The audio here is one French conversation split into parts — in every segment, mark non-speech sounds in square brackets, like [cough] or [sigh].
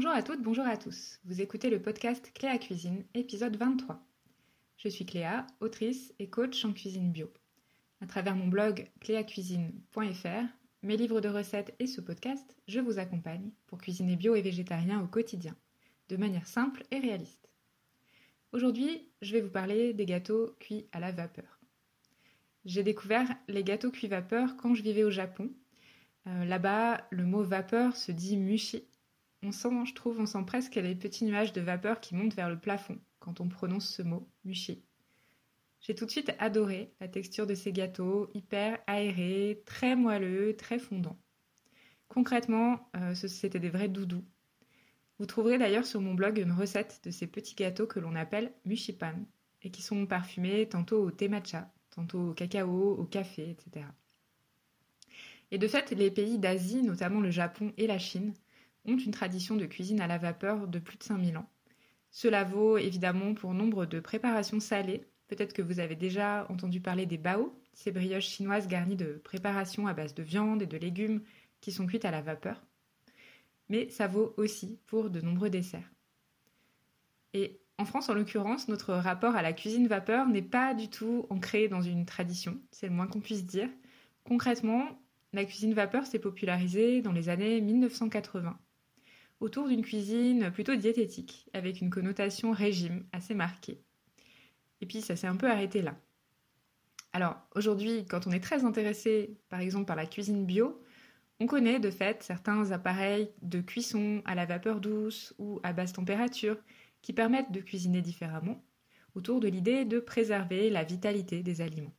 Bonjour à toutes, bonjour à tous. Vous écoutez le podcast Cléa Cuisine, épisode 23. Je suis Cléa, autrice et coach en cuisine bio. À travers mon blog cléacuisine.fr, mes livres de recettes et ce podcast, je vous accompagne pour cuisiner bio et végétarien au quotidien, de manière simple et réaliste. Aujourd'hui, je vais vous parler des gâteaux cuits à la vapeur. J'ai découvert les gâteaux cuits vapeur quand je vivais au Japon. Euh, là-bas, le mot vapeur se dit mushi on sent, je trouve, on sent presque les petits nuages de vapeur qui montent vers le plafond quand on prononce ce mot, mushi. J'ai tout de suite adoré la texture de ces gâteaux, hyper aérés, très moelleux, très fondants. Concrètement, euh, c'était des vrais doudous. Vous trouverez d'ailleurs sur mon blog une recette de ces petits gâteaux que l'on appelle mushipan et qui sont parfumés tantôt au thé matcha, tantôt au cacao, au café, etc. Et de fait, les pays d'Asie, notamment le Japon et la Chine, ont une tradition de cuisine à la vapeur de plus de 5000 ans. Cela vaut évidemment pour nombre de préparations salées. Peut-être que vous avez déjà entendu parler des bao, ces brioches chinoises garnies de préparations à base de viande et de légumes qui sont cuites à la vapeur. Mais ça vaut aussi pour de nombreux desserts. Et en France, en l'occurrence, notre rapport à la cuisine vapeur n'est pas du tout ancré dans une tradition, c'est le moins qu'on puisse dire. Concrètement, la cuisine vapeur s'est popularisée dans les années 1980 autour d'une cuisine plutôt diététique, avec une connotation régime assez marquée. Et puis ça s'est un peu arrêté là. Alors aujourd'hui, quand on est très intéressé par exemple par la cuisine bio, on connaît de fait certains appareils de cuisson à la vapeur douce ou à basse température qui permettent de cuisiner différemment, autour de l'idée de préserver la vitalité des aliments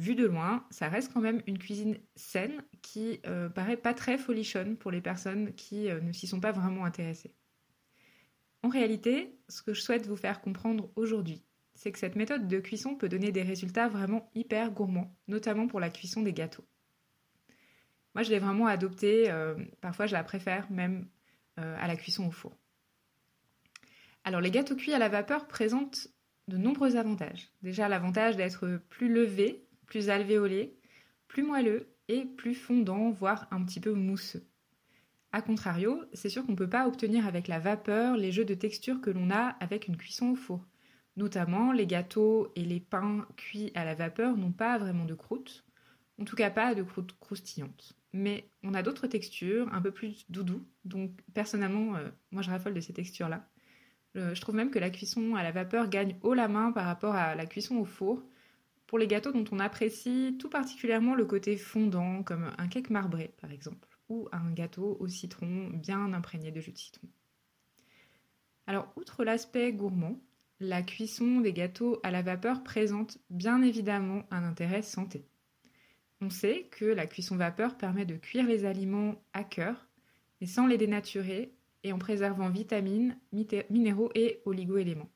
vu de loin, ça reste quand même une cuisine saine qui euh, paraît pas très folichonne pour les personnes qui euh, ne s'y sont pas vraiment intéressées. En réalité, ce que je souhaite vous faire comprendre aujourd'hui, c'est que cette méthode de cuisson peut donner des résultats vraiment hyper gourmands, notamment pour la cuisson des gâteaux. Moi, je l'ai vraiment adoptée, euh, parfois je la préfère même à la cuisson au four. Alors, les gâteaux cuits à la vapeur présentent de nombreux avantages. Déjà, l'avantage d'être plus levé plus alvéolé, plus moelleux et plus fondant, voire un petit peu mousseux. A contrario, c'est sûr qu'on ne peut pas obtenir avec la vapeur les jeux de texture que l'on a avec une cuisson au four. Notamment, les gâteaux et les pains cuits à la vapeur n'ont pas vraiment de croûte, en tout cas pas de croûte croustillante. Mais on a d'autres textures, un peu plus doudou, donc personnellement, euh, moi je raffole de ces textures-là. Euh, je trouve même que la cuisson à la vapeur gagne haut la main par rapport à la cuisson au four, pour les gâteaux dont on apprécie tout particulièrement le côté fondant, comme un cake marbré par exemple, ou un gâteau au citron bien imprégné de jus de citron. Alors, outre l'aspect gourmand, la cuisson des gâteaux à la vapeur présente bien évidemment un intérêt santé. On sait que la cuisson vapeur permet de cuire les aliments à cœur, mais sans les dénaturer et en préservant vitamines, minéraux et oligoéléments.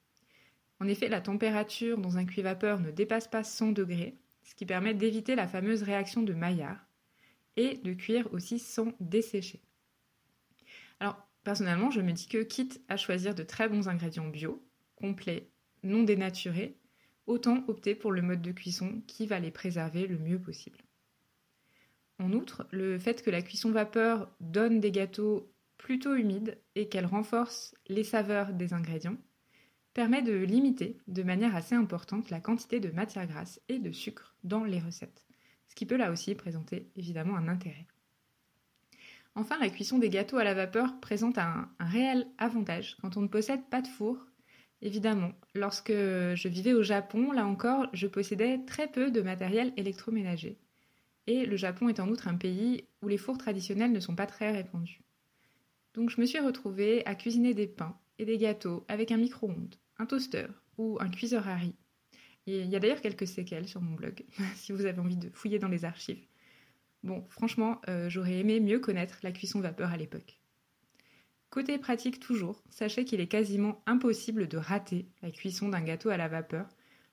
En effet, la température dans un cuit-vapeur ne dépasse pas 100 degrés, ce qui permet d'éviter la fameuse réaction de Maillard et de cuire aussi sans dessécher. Alors, personnellement, je me dis que quitte à choisir de très bons ingrédients bio, complets, non dénaturés, autant opter pour le mode de cuisson qui va les préserver le mieux possible. En outre, le fait que la cuisson vapeur donne des gâteaux plutôt humides et qu'elle renforce les saveurs des ingrédients, permet de limiter de manière assez importante la quantité de matière grasse et de sucre dans les recettes, ce qui peut là aussi présenter évidemment un intérêt. Enfin, la cuisson des gâteaux à la vapeur présente un, réel avantage quand on ne possède pas de four. Évidemment, lorsque je vivais au Japon, là encore, je possédais très peu de matériel électroménager. Et le Japon est en outre un pays où les fours traditionnels ne sont pas très répandus. Donc je me suis retrouvée à cuisiner des pains et des gâteaux avec un micro-ondes, un toaster ou un cuiseur à riz. il y a d'ailleurs quelques séquelles sur mon blog, [laughs] si vous avez envie de fouiller dans les archives. Bon, franchement, euh, j'aurais aimé mieux connaître la cuisson vapeur à l'époque. Côté pratique toujours, sachez qu'il est quasiment impossible de rater la cuisson d'un gâteau à la vapeur.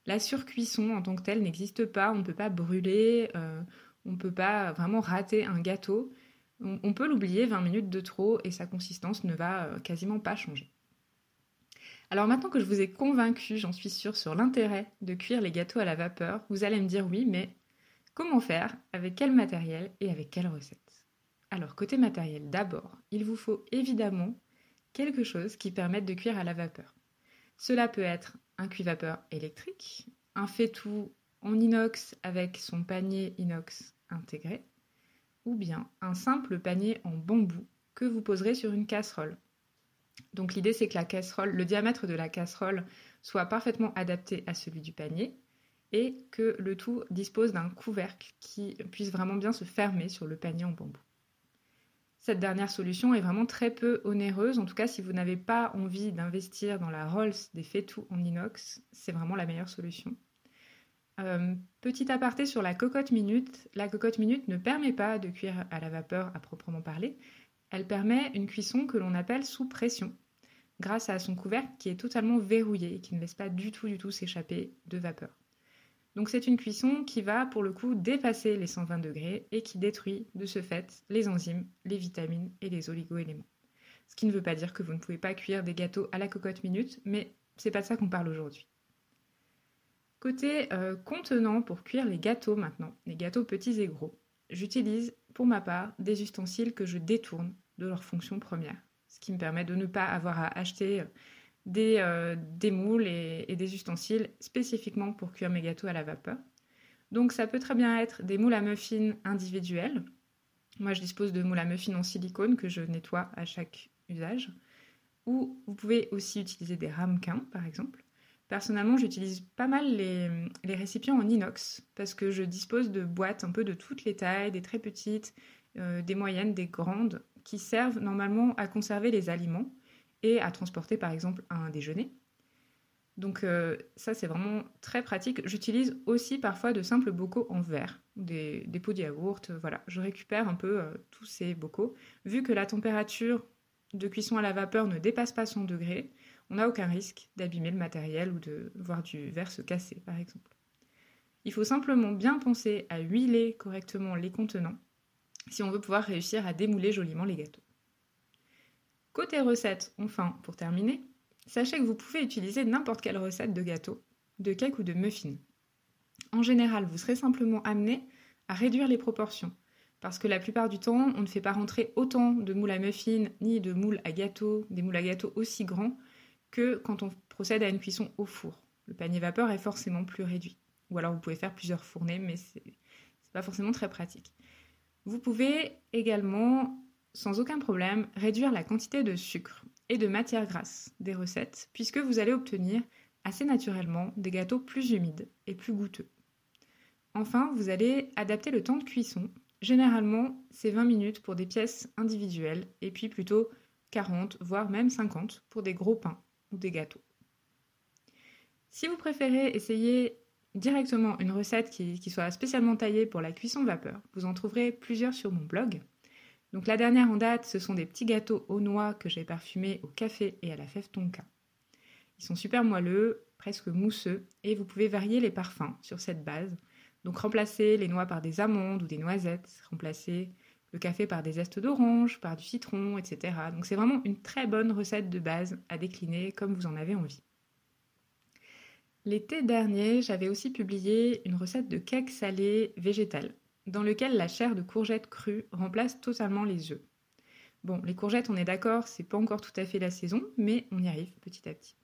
La surcuisson en tant que telle n'existe pas, on ne peut pas brûler, euh, on ne peut pas vraiment rater un gâteau. On, peut l'oublier 20 minutes de trop et sa consistance ne va euh, quasiment pas changer. Alors maintenant que je vous ai convaincu, j'en suis sûre, sur l'intérêt de cuire les gâteaux à la vapeur, vous allez me dire oui, mais comment faire Avec quel matériel et avec quelle recette? Alors côté matériel, d'abord, il vous faut évidemment quelque chose qui permette de cuire à la vapeur. Cela peut être un cuit-vapeur électrique, un fait-tout en inox avec son panier inox intégré, ou bien un simple panier en bambou que vous poserez sur une casserole. Donc l'idée c'est que la casserole, le diamètre de la casserole soit parfaitement adapté à celui du panier et que le tout dispose d'un couvercle qui puisse vraiment bien se fermer sur le panier en bambou. Cette dernière solution est vraiment très peu onéreuse, en tout cas si vous n'avez pas envie d'investir dans la Rolls des tout en inox, c'est vraiment la meilleure solution. Euh, petit aparté sur la cocotte minute, la cocotte minute ne permet pas de cuire à la vapeur à proprement parler, elle permet une cuisson que l'on appelle sous pression, grâce à son couvercle qui est totalement verrouillé et qui ne laisse pas du tout du tout s'échapper de vapeur. Donc c'est une cuisson qui va pour le coup dépasser les 120 degrés et qui détruit de ce fait les enzymes, les vitamines et les oligo-éléments. Ce qui ne veut pas dire que vous ne pouvez pas cuire des gâteaux à la cocotte minute, mais c'est pas de ça qu'on parle aujourd'hui. Côté euh, contenant pour cuire les gâteaux maintenant, les gâteaux petits et gros, j'utilise pour ma part des ustensiles que je détourne de leur fonction première, ce qui me permet de ne pas avoir à acheter des, euh, moules et, des ustensiles spécifiquement pour cuire mes gâteaux à la vapeur. Donc ça peut très bien être des moules à muffins individuels. Moi je dispose de moules à muffins en silicone que je nettoie à chaque usage. Ou vous pouvez aussi utiliser des ramequins par exemple. Personnellement, j'utilise pas mal les, récipients en inox parce que je dispose de boîtes un peu de toutes les tailles, des très petites, euh, des moyennes, des grandes, qui servent normalement à conserver les aliments et à transporter par exemple un déjeuner. Donc euh, ça c'est vraiment très pratique. J'utilise aussi parfois de simples bocaux en verre, des, pots de yaourt, voilà. Je récupère un peu euh, tous ces bocaux. Vu que la température de cuisson à la vapeur ne dépasse pas 100 degrés, on n'a aucun risque d'abîmer le matériel ou de voir du verre se casser, par exemple. Il faut simplement bien penser à huiler correctement les contenants si on veut pouvoir réussir à démouler joliment les gâteaux. Côté recette, enfin, pour terminer, sachez que vous pouvez utiliser n'importe quelle recette de gâteau, de cake ou de muffin. En général, vous serez simplement amené à réduire les proportions, parce que la plupart du temps, on ne fait pas rentrer autant de moules à muffins ni de moules à gâteau, des moules à gâteau aussi grands que quand on procède à une cuisson au four. Le panier vapeur est forcément plus réduit. Ou alors vous pouvez faire plusieurs fournées, mais c'est pas forcément très pratique. Vous pouvez également, sans aucun problème, réduire la quantité de sucre et de matière grasse des recettes, puisque vous allez obtenir assez naturellement des gâteaux plus humides et plus goûteux. Enfin, vous allez adapter le temps de cuisson. Généralement, c'est 20 minutes pour des pièces individuelles, et puis plutôt 40, voire même 50 pour des gros pains des gâteaux. Si vous préférez essayer directement une recette qui, soit spécialement taillée pour la cuisson vapeur, vous en trouverez plusieurs sur mon blog. Donc la dernière en date, ce sont des petits gâteaux aux noix que j'ai parfumés au café et à la fève tonka. Ils sont super moelleux, presque mousseux, et vous pouvez varier les parfums sur cette base. Donc remplacer les noix par des amandes ou des noisettes, remplacer le café par des zestes d'orange, par du citron, etc. Donc c'est vraiment une très bonne recette de base à décliner comme vous en avez envie. L'été dernier, j'avais aussi publié une recette de cake salé végétal, dans lequel la chair de courgette crue remplace totalement les œufs. Bon, les courgettes, on est d'accord, c'est pas encore tout à fait la saison, mais on y arrive petit à petit.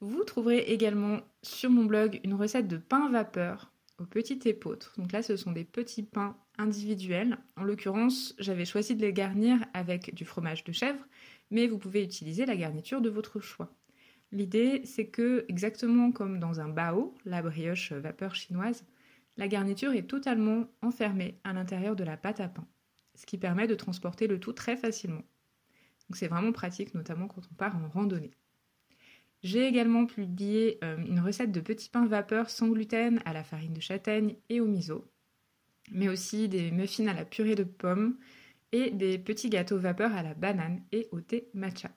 Vous trouverez également sur mon blog une recette de pain vapeur au petit épeautre. Donc là, ce sont des petits pains individuels. En l'occurrence, j'avais choisi de les garnir avec du fromage de chèvre, mais vous pouvez utiliser la garniture de votre choix. L'idée, c'est que, exactement comme dans un bao, la brioche vapeur chinoise, la garniture est totalement enfermée à l'intérieur de la pâte à pain, ce qui permet de transporter le tout très facilement. Donc c'est vraiment pratique, notamment quand on part en randonnée. J'ai également publié euh, une recette de petits pains vapeur sans gluten à la farine de châtaigne et au miso, mais aussi des muffins à la purée de pommes et des petits gâteaux vapeur à la banane et au thé matcha.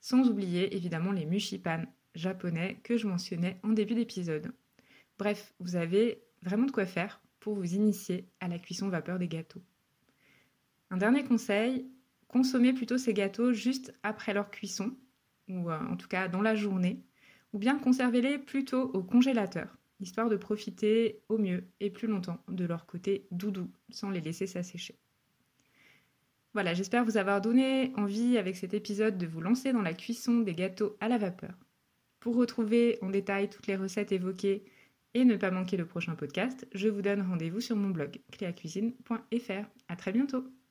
Sans oublier évidemment les mushipan japonais que je mentionnais en début d'épisode. Bref, vous avez vraiment de quoi faire pour vous initier à la cuisson vapeur des gâteaux. Un dernier conseil, consommez plutôt ces gâteaux juste après leur cuisson ou euh, en tout cas dans la journée, ou bien conservez-les plutôt au congélateur, histoire de profiter au mieux et plus longtemps de leur côté doudou sans les laisser s'assécher. Voilà, j'espère vous avoir donné envie avec cet épisode de vous lancer dans la cuisson des gâteaux à la vapeur. Pour retrouver en détail toutes les recettes évoquées et ne pas manquer le prochain podcast, je vous donne rendez-vous sur mon blog cléacuisine.fr. À très bientôt!